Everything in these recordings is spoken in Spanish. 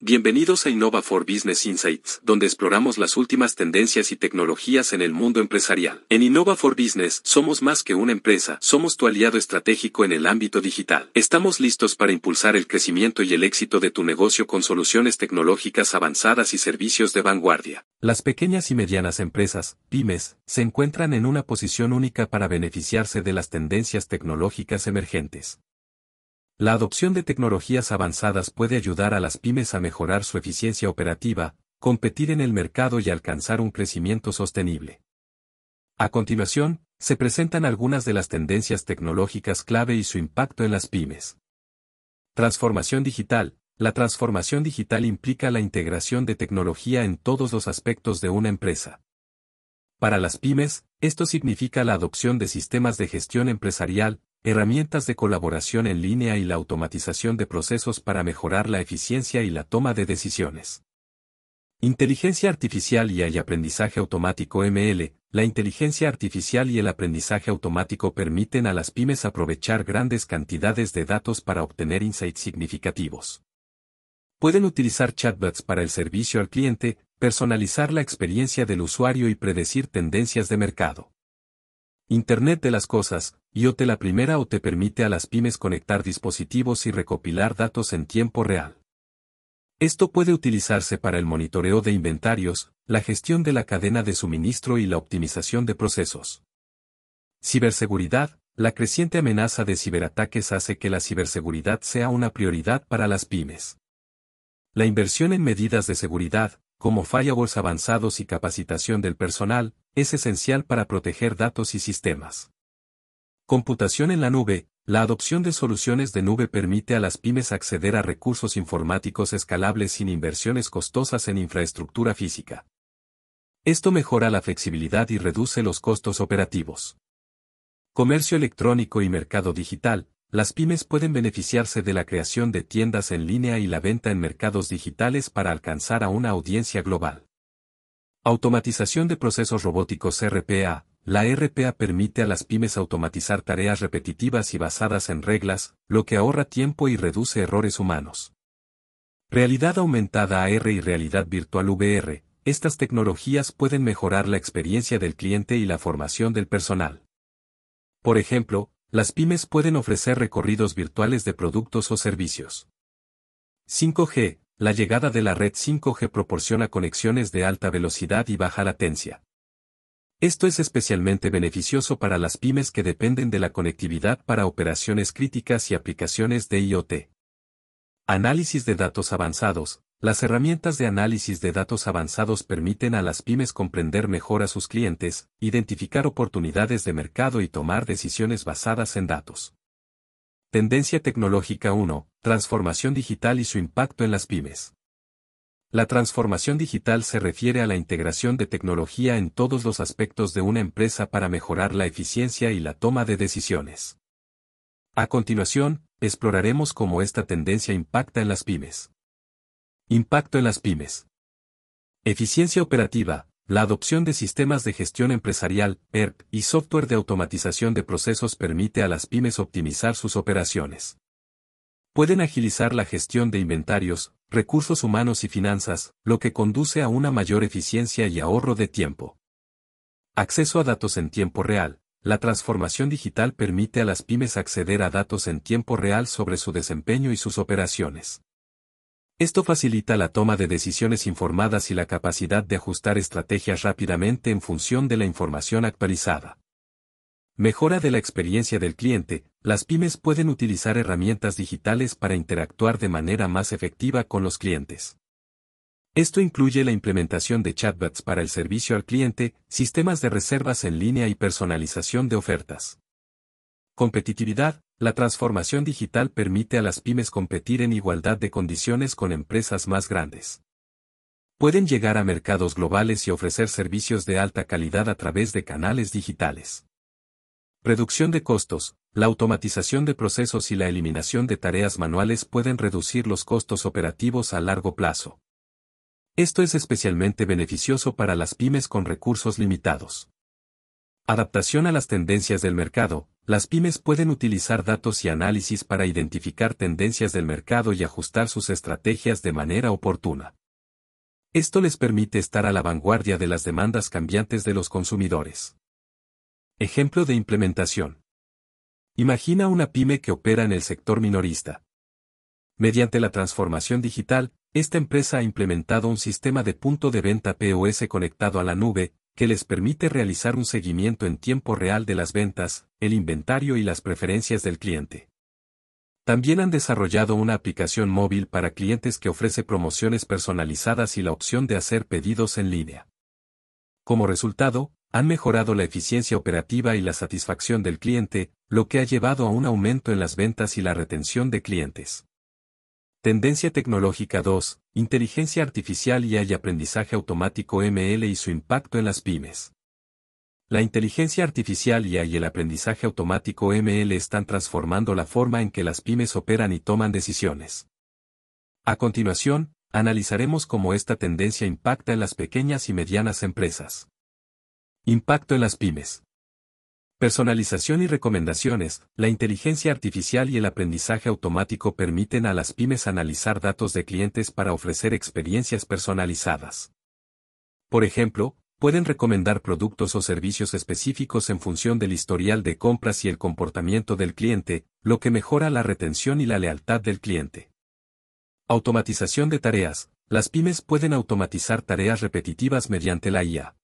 Bienvenidos a Innova for Business Insights, donde exploramos las últimas tendencias y tecnologías en el mundo empresarial. En Innova for Business somos más que una empresa, somos tu aliado estratégico en el ámbito digital. Estamos listos para impulsar el crecimiento y el éxito de tu negocio con soluciones tecnológicas avanzadas y servicios de vanguardia. Las pequeñas y medianas empresas, pymes, se encuentran en una posición única para beneficiarse de las tendencias tecnológicas emergentes. La adopción de tecnologías avanzadas puede ayudar a las pymes a mejorar su eficiencia operativa, competir en el mercado y alcanzar un crecimiento sostenible. A continuación, se presentan algunas de las tendencias tecnológicas clave y su impacto en las pymes. Transformación digital. La transformación digital implica la integración de tecnología en todos los aspectos de una empresa. Para las pymes, esto significa la adopción de sistemas de gestión empresarial, herramientas de colaboración en línea y la automatización de procesos para mejorar la eficiencia y la toma de decisiones. Inteligencia artificial y el aprendizaje automático ML, la inteligencia artificial y el aprendizaje automático permiten a las pymes aprovechar grandes cantidades de datos para obtener insights significativos. Pueden utilizar chatbots para el servicio al cliente, personalizar la experiencia del usuario y predecir tendencias de mercado. Internet de las Cosas, IoT la primera o te permite a las pymes conectar dispositivos y recopilar datos en tiempo real. Esto puede utilizarse para el monitoreo de inventarios, la gestión de la cadena de suministro y la optimización de procesos. Ciberseguridad, la creciente amenaza de ciberataques hace que la ciberseguridad sea una prioridad para las pymes. La inversión en medidas de seguridad, como firewalls avanzados y capacitación del personal, es esencial para proteger datos y sistemas. Computación en la nube, la adopción de soluciones de nube permite a las pymes acceder a recursos informáticos escalables sin inversiones costosas en infraestructura física. Esto mejora la flexibilidad y reduce los costos operativos. Comercio electrónico y mercado digital, las pymes pueden beneficiarse de la creación de tiendas en línea y la venta en mercados digitales para alcanzar a una audiencia global. Automatización de procesos robóticos RPA. La RPA permite a las pymes automatizar tareas repetitivas y basadas en reglas, lo que ahorra tiempo y reduce errores humanos. Realidad aumentada AR y realidad virtual VR. Estas tecnologías pueden mejorar la experiencia del cliente y la formación del personal. Por ejemplo, las pymes pueden ofrecer recorridos virtuales de productos o servicios. 5G. La llegada de la red 5G proporciona conexiones de alta velocidad y baja latencia. Esto es especialmente beneficioso para las pymes que dependen de la conectividad para operaciones críticas y aplicaciones de IoT. Análisis de datos avanzados. Las herramientas de análisis de datos avanzados permiten a las pymes comprender mejor a sus clientes, identificar oportunidades de mercado y tomar decisiones basadas en datos. Tendencia tecnológica 1. Transformación digital y su impacto en las pymes. La transformación digital se refiere a la integración de tecnología en todos los aspectos de una empresa para mejorar la eficiencia y la toma de decisiones. A continuación, exploraremos cómo esta tendencia impacta en las pymes. Impacto en las pymes. Eficiencia operativa. La adopción de sistemas de gestión empresarial, ERP, y software de automatización de procesos permite a las pymes optimizar sus operaciones. Pueden agilizar la gestión de inventarios, recursos humanos y finanzas, lo que conduce a una mayor eficiencia y ahorro de tiempo. Acceso a datos en tiempo real. La transformación digital permite a las pymes acceder a datos en tiempo real sobre su desempeño y sus operaciones. Esto facilita la toma de decisiones informadas y la capacidad de ajustar estrategias rápidamente en función de la información actualizada. Mejora de la experiencia del cliente, las pymes pueden utilizar herramientas digitales para interactuar de manera más efectiva con los clientes. Esto incluye la implementación de chatbots para el servicio al cliente, sistemas de reservas en línea y personalización de ofertas. Competitividad, la transformación digital permite a las pymes competir en igualdad de condiciones con empresas más grandes. Pueden llegar a mercados globales y ofrecer servicios de alta calidad a través de canales digitales. Reducción de costos, la automatización de procesos y la eliminación de tareas manuales pueden reducir los costos operativos a largo plazo. Esto es especialmente beneficioso para las pymes con recursos limitados. Adaptación a las tendencias del mercado, las pymes pueden utilizar datos y análisis para identificar tendencias del mercado y ajustar sus estrategias de manera oportuna. Esto les permite estar a la vanguardia de las demandas cambiantes de los consumidores. Ejemplo de implementación. Imagina una pyme que opera en el sector minorista. Mediante la transformación digital, esta empresa ha implementado un sistema de punto de venta POS conectado a la nube, que les permite realizar un seguimiento en tiempo real de las ventas, el inventario y las preferencias del cliente. También han desarrollado una aplicación móvil para clientes que ofrece promociones personalizadas y la opción de hacer pedidos en línea. Como resultado, han mejorado la eficiencia operativa y la satisfacción del cliente, lo que ha llevado a un aumento en las ventas y la retención de clientes. Tendencia tecnológica 2, Inteligencia artificial y aprendizaje automático ML y su impacto en las pymes. La inteligencia artificial y el aprendizaje automático ML están transformando la forma en que las pymes operan y toman decisiones. A continuación, analizaremos cómo esta tendencia impacta en las pequeñas y medianas empresas. Impacto en las pymes. Personalización y recomendaciones, la inteligencia artificial y el aprendizaje automático permiten a las pymes analizar datos de clientes para ofrecer experiencias personalizadas. Por ejemplo, pueden recomendar productos o servicios específicos en función del historial de compras y el comportamiento del cliente, lo que mejora la retención y la lealtad del cliente. Automatización de tareas. Las pymes pueden automatizar tareas repetitivas mediante la IA.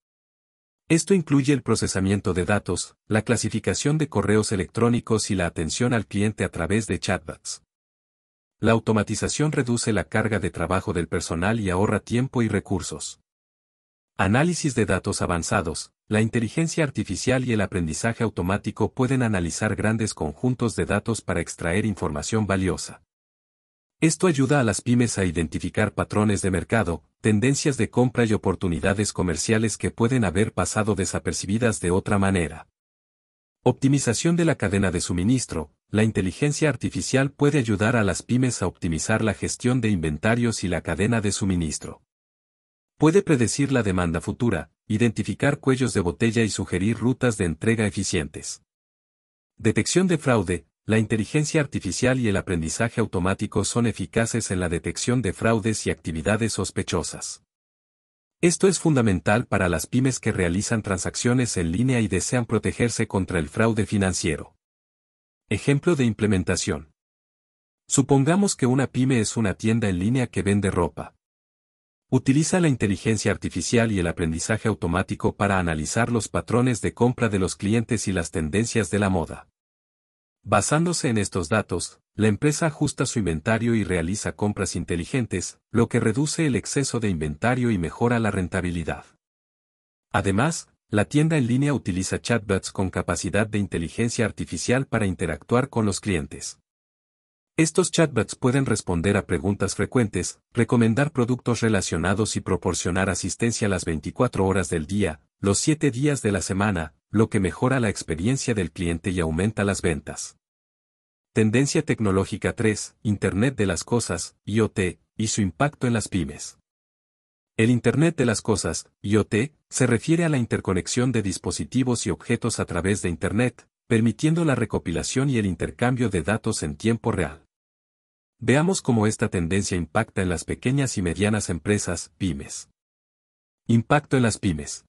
Esto incluye el procesamiento de datos, la clasificación de correos electrónicos y la atención al cliente a través de chatbots. La automatización reduce la carga de trabajo del personal y ahorra tiempo y recursos. Análisis de datos avanzados. La inteligencia artificial y el aprendizaje automático pueden analizar grandes conjuntos de datos para extraer información valiosa. Esto ayuda a las pymes a identificar patrones de mercado, tendencias de compra y oportunidades comerciales que pueden haber pasado desapercibidas de otra manera. Optimización de la cadena de suministro. La inteligencia artificial puede ayudar a las pymes a optimizar la gestión de inventarios y la cadena de suministro. Puede predecir la demanda futura, identificar cuellos de botella y sugerir rutas de entrega eficientes. Detección de fraude. La inteligencia artificial y el aprendizaje automático son eficaces en la detección de fraudes y actividades sospechosas. Esto es fundamental para las pymes que realizan transacciones en línea y desean protegerse contra el fraude financiero. Ejemplo de implementación. Supongamos que una pyme es una tienda en línea que vende ropa. Utiliza la inteligencia artificial y el aprendizaje automático para analizar los patrones de compra de los clientes y las tendencias de la moda. Basándose en estos datos, la empresa ajusta su inventario y realiza compras inteligentes, lo que reduce el exceso de inventario y mejora la rentabilidad. Además, la tienda en línea utiliza chatbots con capacidad de inteligencia artificial para interactuar con los clientes. Estos chatbots pueden responder a preguntas frecuentes, recomendar productos relacionados y proporcionar asistencia las 24 horas del día, los 7 días de la semana, lo que mejora la experiencia del cliente y aumenta las ventas. Tendencia tecnológica 3, Internet de las Cosas, IoT, y su impacto en las pymes. El Internet de las Cosas, IoT, se refiere a la interconexión de dispositivos y objetos a través de Internet, permitiendo la recopilación y el intercambio de datos en tiempo real. Veamos cómo esta tendencia impacta en las pequeñas y medianas empresas, pymes. Impacto en las pymes.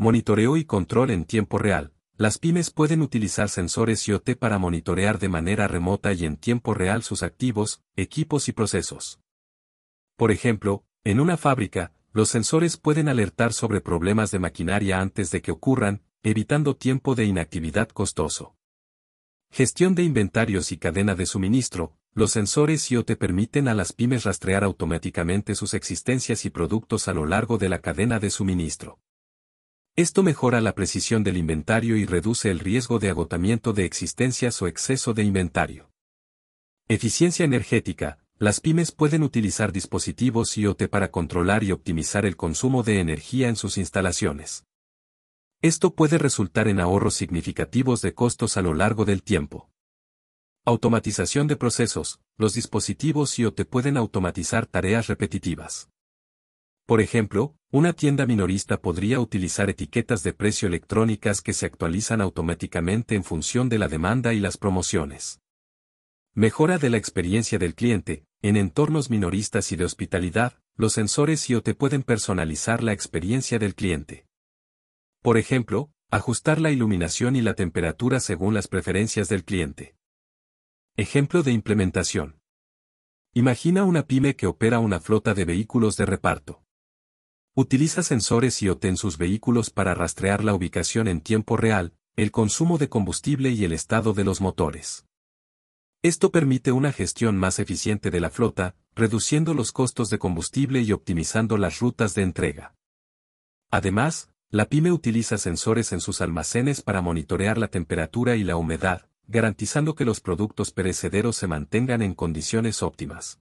Monitoreo y control en tiempo real. Las pymes pueden utilizar sensores IoT para monitorear de manera remota y en tiempo real sus activos, equipos y procesos. Por ejemplo, en una fábrica, los sensores pueden alertar sobre problemas de maquinaria antes de que ocurran, evitando tiempo de inactividad costoso. Gestión de inventarios y cadena de suministro. Los sensores IoT permiten a las pymes rastrear automáticamente sus existencias y productos a lo largo de la cadena de suministro. Esto mejora la precisión del inventario y reduce el riesgo de agotamiento de existencias o exceso de inventario. Eficiencia energética. Las pymes pueden utilizar dispositivos IoT para controlar y optimizar el consumo de energía en sus instalaciones. Esto puede resultar en ahorros significativos de costos a lo largo del tiempo. Automatización de procesos. Los dispositivos IoT pueden automatizar tareas repetitivas. Por ejemplo, una tienda minorista podría utilizar etiquetas de precio electrónicas que se actualizan automáticamente en función de la demanda y las promociones. Mejora de la experiencia del cliente. En entornos minoristas y de hospitalidad, los sensores IoT pueden personalizar la experiencia del cliente. Por ejemplo, ajustar la iluminación y la temperatura según las preferencias del cliente. Ejemplo de implementación. Imagina una pyme que opera una flota de vehículos de reparto. Utiliza sensores IoT en sus vehículos para rastrear la ubicación en tiempo real, el consumo de combustible y el estado de los motores. Esto permite una gestión más eficiente de la flota, reduciendo los costos de combustible y optimizando las rutas de entrega. Además, la pyme utiliza sensores en sus almacenes para monitorear la temperatura y la humedad, garantizando que los productos perecederos se mantengan en condiciones óptimas.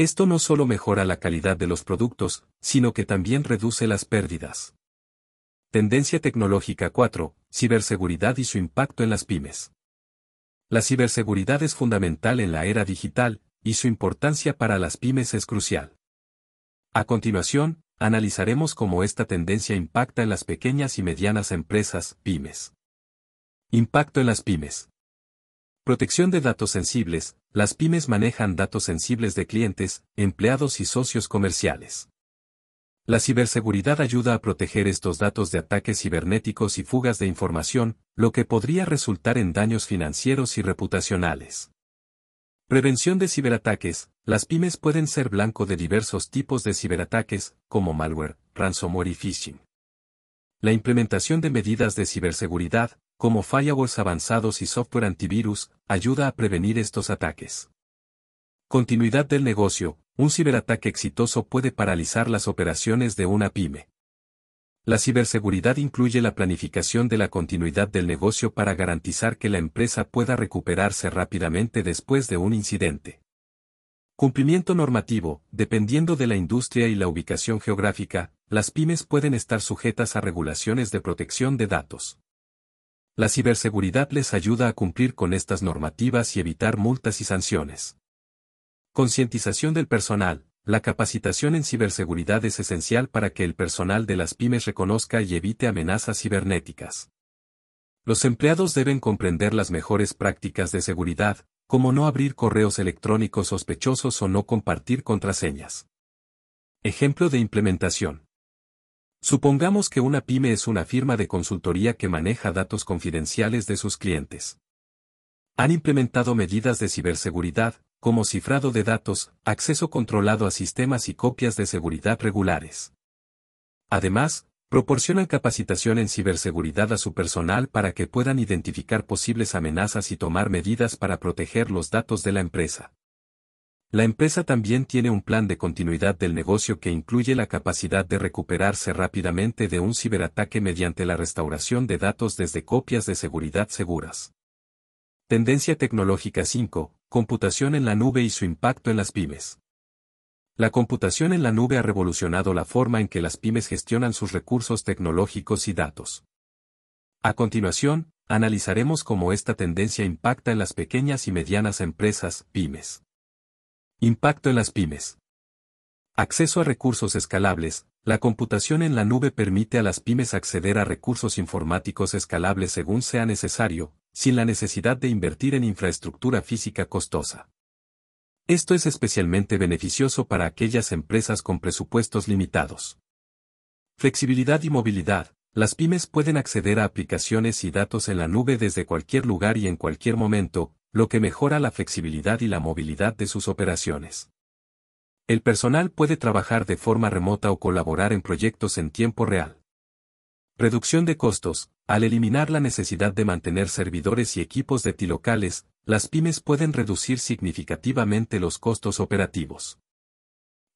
Esto no solo mejora la calidad de los productos, sino que también reduce las pérdidas. Tendencia tecnológica 4. Ciberseguridad y su impacto en las pymes. La ciberseguridad es fundamental en la era digital, y su importancia para las pymes es crucial. A continuación, analizaremos cómo esta tendencia impacta en las pequeñas y medianas empresas, pymes. Impacto en las pymes. Protección de datos sensibles, las pymes manejan datos sensibles de clientes, empleados y socios comerciales. La ciberseguridad ayuda a proteger estos datos de ataques cibernéticos y fugas de información, lo que podría resultar en daños financieros y reputacionales. Prevención de ciberataques. Las pymes pueden ser blanco de diversos tipos de ciberataques, como malware, ransomware y phishing. La implementación de medidas de ciberseguridad, como firewalls avanzados y software antivirus, ayuda a prevenir estos ataques. Continuidad del negocio, un ciberataque exitoso puede paralizar las operaciones de una pyme. La ciberseguridad incluye la planificación de la continuidad del negocio para garantizar que la empresa pueda recuperarse rápidamente después de un incidente. Cumplimiento normativo, dependiendo de la industria y la ubicación geográfica, las pymes pueden estar sujetas a regulaciones de protección de datos. La ciberseguridad les ayuda a cumplir con estas normativas y evitar multas y sanciones. Concientización del personal. La capacitación en ciberseguridad es esencial para que el personal de las pymes reconozca y evite amenazas cibernéticas. Los empleados deben comprender las mejores prácticas de seguridad, como no abrir correos electrónicos sospechosos o no compartir contraseñas. Ejemplo de implementación. Supongamos que una pyme es una firma de consultoría que maneja datos confidenciales de sus clientes. Han implementado medidas de ciberseguridad, como cifrado de datos, acceso controlado a sistemas y copias de seguridad regulares. Además, proporcionan capacitación en ciberseguridad a su personal para que puedan identificar posibles amenazas y tomar medidas para proteger los datos de la empresa. La empresa también tiene un plan de continuidad del negocio que incluye la capacidad de recuperarse rápidamente de un ciberataque mediante la restauración de datos desde copias de seguridad seguras. Tendencia tecnológica 5. Computación en la nube y su impacto en las pymes. La computación en la nube ha revolucionado la forma en que las pymes gestionan sus recursos tecnológicos y datos. A continuación, analizaremos cómo esta tendencia impacta en las pequeñas y medianas empresas, pymes. Impacto en las pymes. Acceso a recursos escalables. La computación en la nube permite a las pymes acceder a recursos informáticos escalables según sea necesario, sin la necesidad de invertir en infraestructura física costosa. Esto es especialmente beneficioso para aquellas empresas con presupuestos limitados. Flexibilidad y movilidad. Las pymes pueden acceder a aplicaciones y datos en la nube desde cualquier lugar y en cualquier momento, lo que mejora la flexibilidad y la movilidad de sus operaciones. El personal puede trabajar de forma remota o colaborar en proyectos en tiempo real. Reducción de costos. Al eliminar la necesidad de mantener servidores y equipos de locales, las pymes pueden reducir significativamente los costos operativos.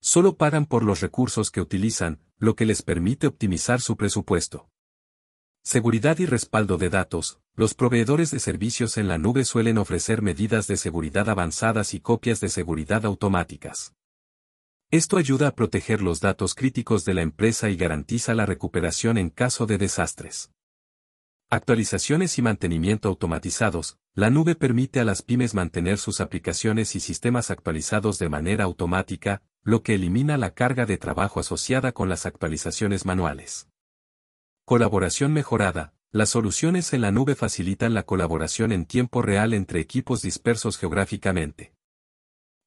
Solo pagan por los recursos que utilizan, lo que les permite optimizar su presupuesto. Seguridad y respaldo de datos. Los proveedores de servicios en la nube suelen ofrecer medidas de seguridad avanzadas y copias de seguridad automáticas. Esto ayuda a proteger los datos críticos de la empresa y garantiza la recuperación en caso de desastres. Actualizaciones y mantenimiento automatizados. La nube permite a las pymes mantener sus aplicaciones y sistemas actualizados de manera automática, lo que elimina la carga de trabajo asociada con las actualizaciones manuales. Colaboración mejorada. Las soluciones en la nube facilitan la colaboración en tiempo real entre equipos dispersos geográficamente.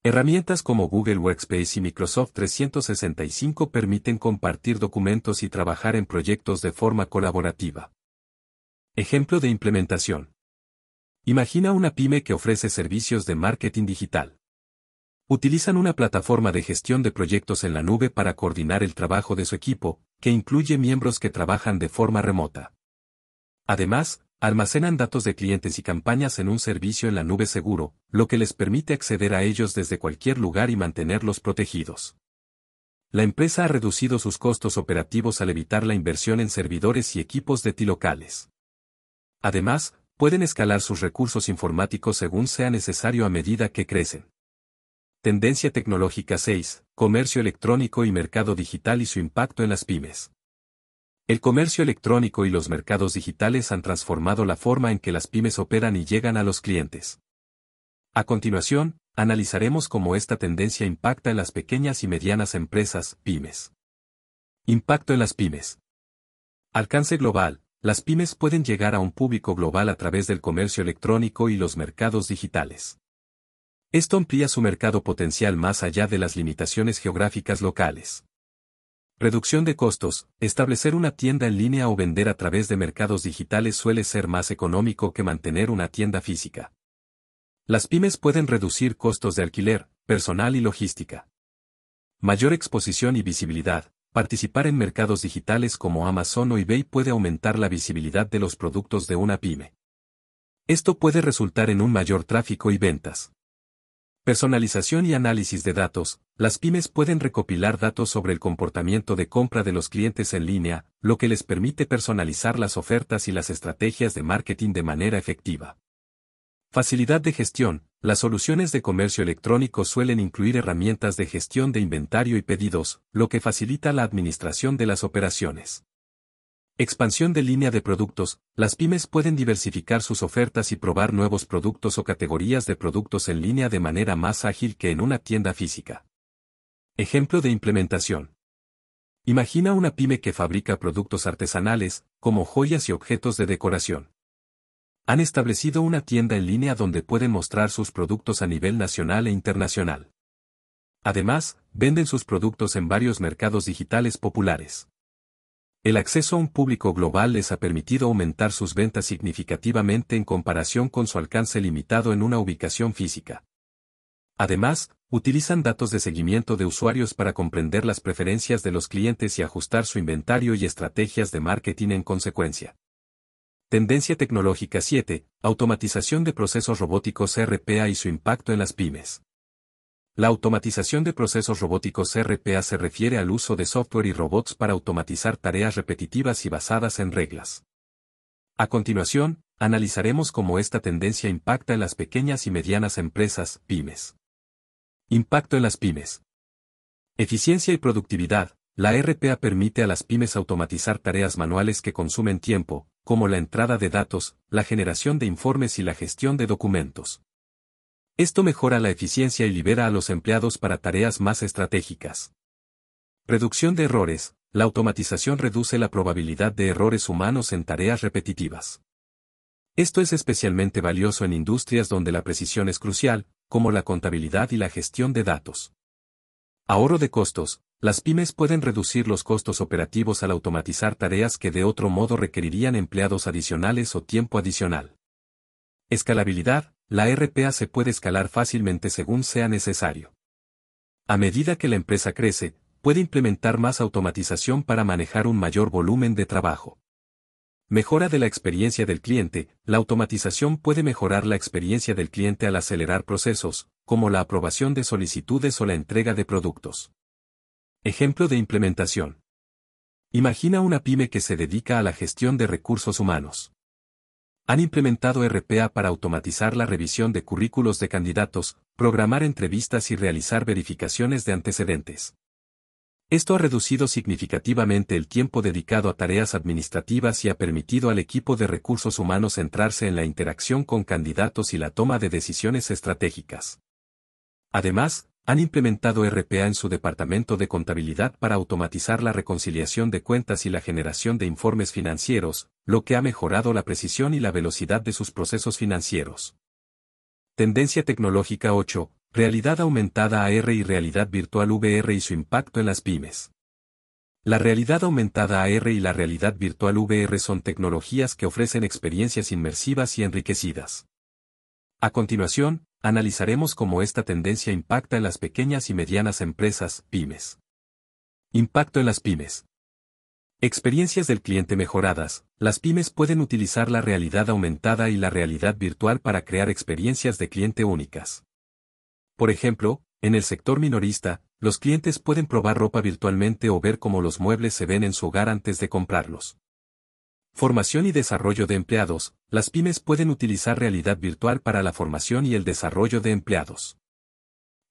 Herramientas como Google Workspace y Microsoft 365 permiten compartir documentos y trabajar en proyectos de forma colaborativa. Ejemplo de implementación. Imagina una pyme que ofrece servicios de marketing digital. Utilizan una plataforma de gestión de proyectos en la nube para coordinar el trabajo de su equipo, que incluye miembros que trabajan de forma remota. Además, almacenan datos de clientes y campañas en un servicio en la nube seguro, lo que les permite acceder a ellos desde cualquier lugar y mantenerlos protegidos. La empresa ha reducido sus costos operativos al evitar la inversión en servidores y equipos de TI locales. Además, pueden escalar sus recursos informáticos según sea necesario a medida que crecen. Tendencia tecnológica 6. Comercio electrónico y mercado digital y su impacto en las pymes. El comercio electrónico y los mercados digitales han transformado la forma en que las pymes operan y llegan a los clientes. A continuación, analizaremos cómo esta tendencia impacta en las pequeñas y medianas empresas, pymes. Impacto en las pymes. Alcance global, las pymes pueden llegar a un público global a través del comercio electrónico y los mercados digitales. Esto amplía su mercado potencial más allá de las limitaciones geográficas locales. Reducción de costos. Establecer una tienda en línea o vender a través de mercados digitales suele ser más económico que mantener una tienda física. Las pymes pueden reducir costos de alquiler, personal y logística. Mayor exposición y visibilidad. Participar en mercados digitales como Amazon o eBay puede aumentar la visibilidad de los productos de una pyme. Esto puede resultar en un mayor tráfico y ventas. Personalización y análisis de datos. Las pymes pueden recopilar datos sobre el comportamiento de compra de los clientes en línea, lo que les permite personalizar las ofertas y las estrategias de marketing de manera efectiva. Facilidad de gestión. Las soluciones de comercio electrónico suelen incluir herramientas de gestión de inventario y pedidos, lo que facilita la administración de las operaciones. Expansión de línea de productos. Las pymes pueden diversificar sus ofertas y probar nuevos productos o categorías de productos en línea de manera más ágil que en una tienda física. Ejemplo de implementación. Imagina una pyme que fabrica productos artesanales, como joyas y objetos de decoración han establecido una tienda en línea donde pueden mostrar sus productos a nivel nacional e internacional. Además, venden sus productos en varios mercados digitales populares. El acceso a un público global les ha permitido aumentar sus ventas significativamente en comparación con su alcance limitado en una ubicación física. Además, utilizan datos de seguimiento de usuarios para comprender las preferencias de los clientes y ajustar su inventario y estrategias de marketing en consecuencia. Tendencia tecnológica 7. Automatización de procesos robóticos RPA y su impacto en las pymes. La automatización de procesos robóticos RPA se refiere al uso de software y robots para automatizar tareas repetitivas y basadas en reglas. A continuación, analizaremos cómo esta tendencia impacta en las pequeñas y medianas empresas, pymes. Impacto en las pymes. Eficiencia y productividad. La RPA permite a las pymes automatizar tareas manuales que consumen tiempo, como la entrada de datos, la generación de informes y la gestión de documentos. Esto mejora la eficiencia y libera a los empleados para tareas más estratégicas. Reducción de errores. La automatización reduce la probabilidad de errores humanos en tareas repetitivas. Esto es especialmente valioso en industrias donde la precisión es crucial, como la contabilidad y la gestión de datos. Ahorro de costos. Las pymes pueden reducir los costos operativos al automatizar tareas que de otro modo requerirían empleados adicionales o tiempo adicional. Escalabilidad. La RPA se puede escalar fácilmente según sea necesario. A medida que la empresa crece, puede implementar más automatización para manejar un mayor volumen de trabajo. Mejora de la experiencia del cliente. La automatización puede mejorar la experiencia del cliente al acelerar procesos, como la aprobación de solicitudes o la entrega de productos. Ejemplo de implementación. Imagina una pyme que se dedica a la gestión de recursos humanos. Han implementado RPA para automatizar la revisión de currículos de candidatos, programar entrevistas y realizar verificaciones de antecedentes. Esto ha reducido significativamente el tiempo dedicado a tareas administrativas y ha permitido al equipo de recursos humanos centrarse en la interacción con candidatos y la toma de decisiones estratégicas. Además, han implementado RPA en su departamento de contabilidad para automatizar la reconciliación de cuentas y la generación de informes financieros, lo que ha mejorado la precisión y la velocidad de sus procesos financieros. Tendencia tecnológica 8. Realidad aumentada AR y realidad virtual VR y su impacto en las pymes. La realidad aumentada AR y la realidad virtual VR son tecnologías que ofrecen experiencias inmersivas y enriquecidas. A continuación, analizaremos cómo esta tendencia impacta en las pequeñas y medianas empresas, pymes. Impacto en las pymes. Experiencias del cliente mejoradas. Las pymes pueden utilizar la realidad aumentada y la realidad virtual para crear experiencias de cliente únicas. Por ejemplo, en el sector minorista, los clientes pueden probar ropa virtualmente o ver cómo los muebles se ven en su hogar antes de comprarlos. Formación y desarrollo de empleados. Las pymes pueden utilizar realidad virtual para la formación y el desarrollo de empleados.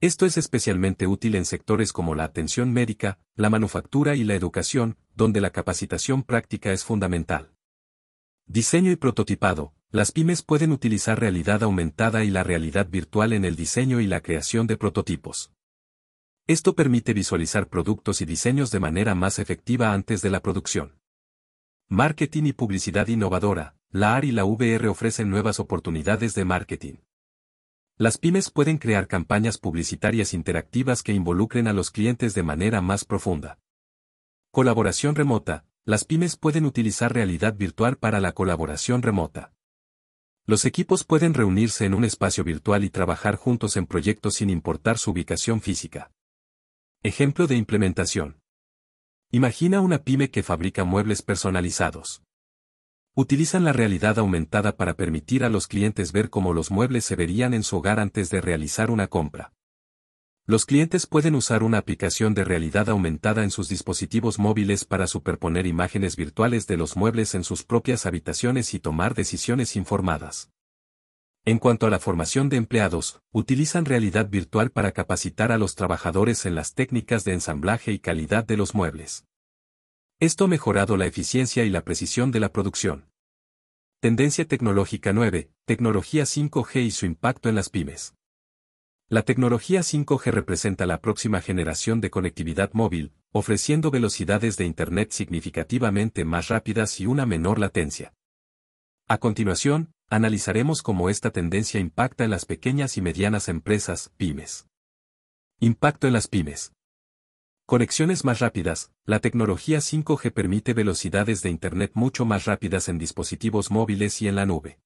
Esto es especialmente útil en sectores como la atención médica, la manufactura y la educación, donde la capacitación práctica es fundamental. Diseño y prototipado. Las pymes pueden utilizar realidad aumentada y la realidad virtual en el diseño y la creación de prototipos. Esto permite visualizar productos y diseños de manera más efectiva antes de la producción. Marketing y publicidad innovadora. La AR y la VR ofrecen nuevas oportunidades de marketing. Las pymes pueden crear campañas publicitarias interactivas que involucren a los clientes de manera más profunda. Colaboración remota. Las pymes pueden utilizar realidad virtual para la colaboración remota. Los equipos pueden reunirse en un espacio virtual y trabajar juntos en proyectos sin importar su ubicación física. Ejemplo de implementación. Imagina una pyme que fabrica muebles personalizados. Utilizan la realidad aumentada para permitir a los clientes ver cómo los muebles se verían en su hogar antes de realizar una compra. Los clientes pueden usar una aplicación de realidad aumentada en sus dispositivos móviles para superponer imágenes virtuales de los muebles en sus propias habitaciones y tomar decisiones informadas. En cuanto a la formación de empleados, utilizan realidad virtual para capacitar a los trabajadores en las técnicas de ensamblaje y calidad de los muebles. Esto ha mejorado la eficiencia y la precisión de la producción. Tendencia tecnológica 9. Tecnología 5G y su impacto en las pymes. La tecnología 5G representa la próxima generación de conectividad móvil, ofreciendo velocidades de Internet significativamente más rápidas y una menor latencia. A continuación, analizaremos cómo esta tendencia impacta en las pequeñas y medianas empresas, pymes. Impacto en las pymes. Conexiones más rápidas. La tecnología 5G permite velocidades de Internet mucho más rápidas en dispositivos móviles y en la nube.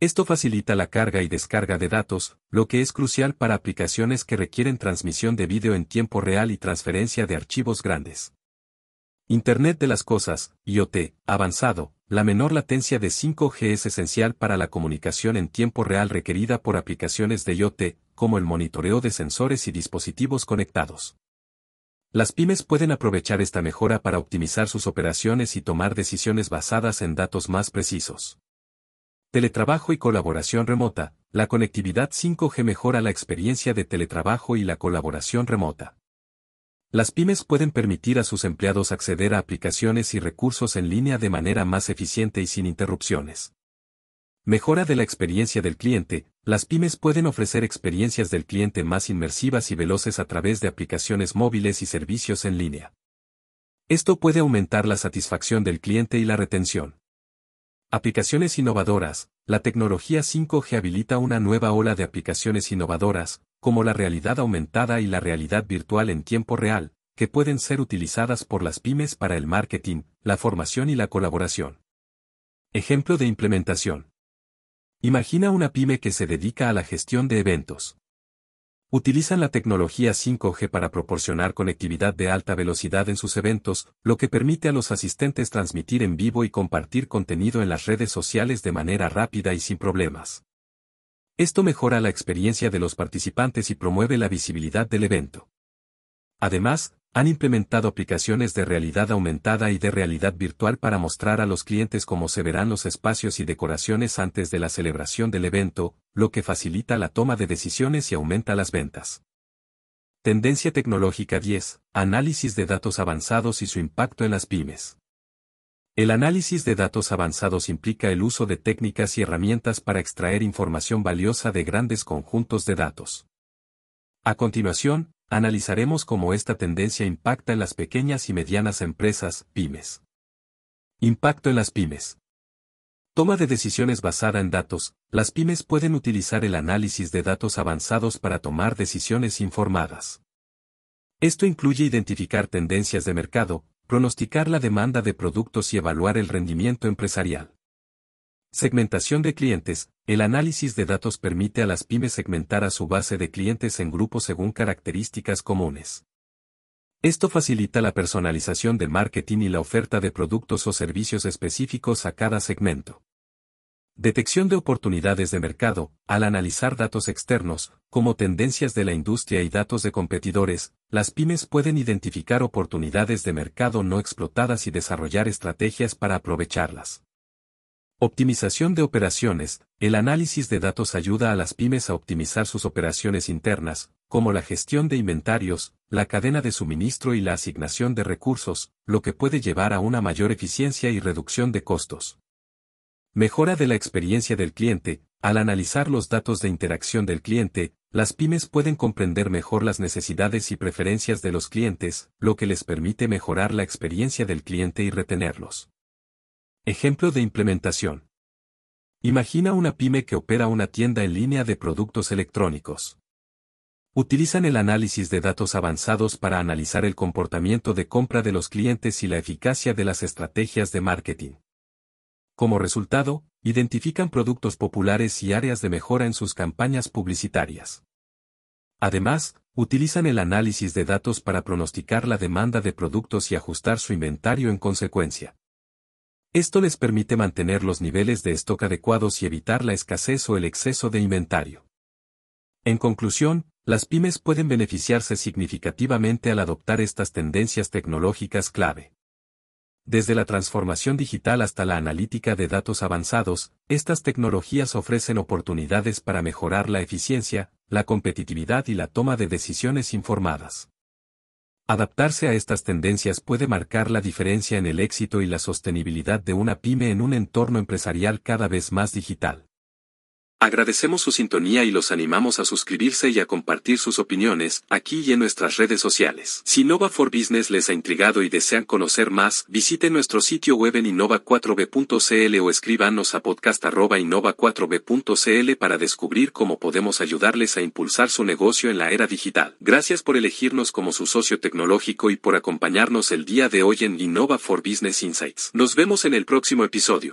Esto facilita la carga y descarga de datos, lo que es crucial para aplicaciones que requieren transmisión de vídeo en tiempo real y transferencia de archivos grandes. Internet de las Cosas, IoT, avanzado, la menor latencia de 5G es esencial para la comunicación en tiempo real requerida por aplicaciones de IoT, como el monitoreo de sensores y dispositivos conectados. Las pymes pueden aprovechar esta mejora para optimizar sus operaciones y tomar decisiones basadas en datos más precisos. Teletrabajo y colaboración remota. La conectividad 5G mejora la experiencia de teletrabajo y la colaboración remota. Las pymes pueden permitir a sus empleados acceder a aplicaciones y recursos en línea de manera más eficiente y sin interrupciones. Mejora de la experiencia del cliente, las pymes pueden ofrecer experiencias del cliente más inmersivas y veloces a través de aplicaciones móviles y servicios en línea. Esto puede aumentar la satisfacción del cliente y la retención. Aplicaciones innovadoras. La tecnología 5G habilita una nueva ola de aplicaciones innovadoras, como la realidad aumentada y la realidad virtual en tiempo real, que pueden ser utilizadas por las pymes para el marketing, la formación y la colaboración. Ejemplo de implementación. Imagina una pyme que se dedica a la gestión de eventos. Utilizan la tecnología 5G para proporcionar conectividad de alta velocidad en sus eventos, lo que permite a los asistentes transmitir en vivo y compartir contenido en las redes sociales de manera rápida y sin problemas. Esto mejora la experiencia de los participantes y promueve la visibilidad del evento. Además, han implementado aplicaciones de realidad aumentada y de realidad virtual para mostrar a los clientes cómo se verán los espacios y decoraciones antes de la celebración del evento, lo que facilita la toma de decisiones y aumenta las ventas. Tendencia tecnológica 10. Análisis de datos avanzados y su impacto en las pymes. El análisis de datos avanzados implica el uso de técnicas y herramientas para extraer información valiosa de grandes conjuntos de datos. A continuación, analizaremos cómo esta tendencia impacta en las pequeñas y medianas empresas, pymes. Impacto en las pymes. Toma de decisiones basada en datos, las pymes pueden utilizar el análisis de datos avanzados para tomar decisiones informadas. Esto incluye identificar tendencias de mercado, pronosticar la demanda de productos y evaluar el rendimiento empresarial. Segmentación de clientes. El análisis de datos permite a las pymes segmentar a su base de clientes en grupos según características comunes. Esto facilita la personalización de marketing y la oferta de productos o servicios específicos a cada segmento. Detección de oportunidades de mercado. Al analizar datos externos, como tendencias de la industria y datos de competidores, las pymes pueden identificar oportunidades de mercado no explotadas y desarrollar estrategias para aprovecharlas. Optimización de operaciones. El análisis de datos ayuda a las pymes a optimizar sus operaciones internas, como la gestión de inventarios, la cadena de suministro y la asignación de recursos, lo que puede llevar a una mayor eficiencia y reducción de costos. Mejora de la experiencia del cliente. Al analizar los datos de interacción del cliente, las pymes pueden comprender mejor las necesidades y preferencias de los clientes, lo que les permite mejorar la experiencia del cliente y retenerlos. Ejemplo de implementación. Imagina una pyme que opera una tienda en línea de productos electrónicos. Utilizan el análisis de datos avanzados para analizar el comportamiento de compra de los clientes y la eficacia de las estrategias de marketing. Como resultado, identifican productos populares y áreas de mejora en sus campañas publicitarias. Además, utilizan el análisis de datos para pronosticar la demanda de productos y ajustar su inventario en consecuencia. Esto les permite mantener los niveles de stock adecuados y evitar la escasez o el exceso de inventario. En conclusión, las pymes pueden beneficiarse significativamente al adoptar estas tendencias tecnológicas clave. Desde la transformación digital hasta la analítica de datos avanzados, estas tecnologías ofrecen oportunidades para mejorar la eficiencia, la competitividad y la toma de decisiones informadas. Adaptarse a estas tendencias puede marcar la diferencia en el éxito y la sostenibilidad de una pyme en un entorno empresarial cada vez más digital. Agradecemos su sintonía y los animamos a suscribirse y a compartir sus opiniones aquí y en nuestras redes sociales. Si Nova for Business les ha intrigado y desean conocer más, visite nuestro sitio web en innova4b.cl o escríbanos a podcast.innova4b.cl para descubrir cómo podemos ayudarles a impulsar su negocio en la era digital. Gracias por elegirnos como su socio tecnológico y por acompañarnos el día de hoy en Innova for Business Insights. Nos vemos en el próximo episodio.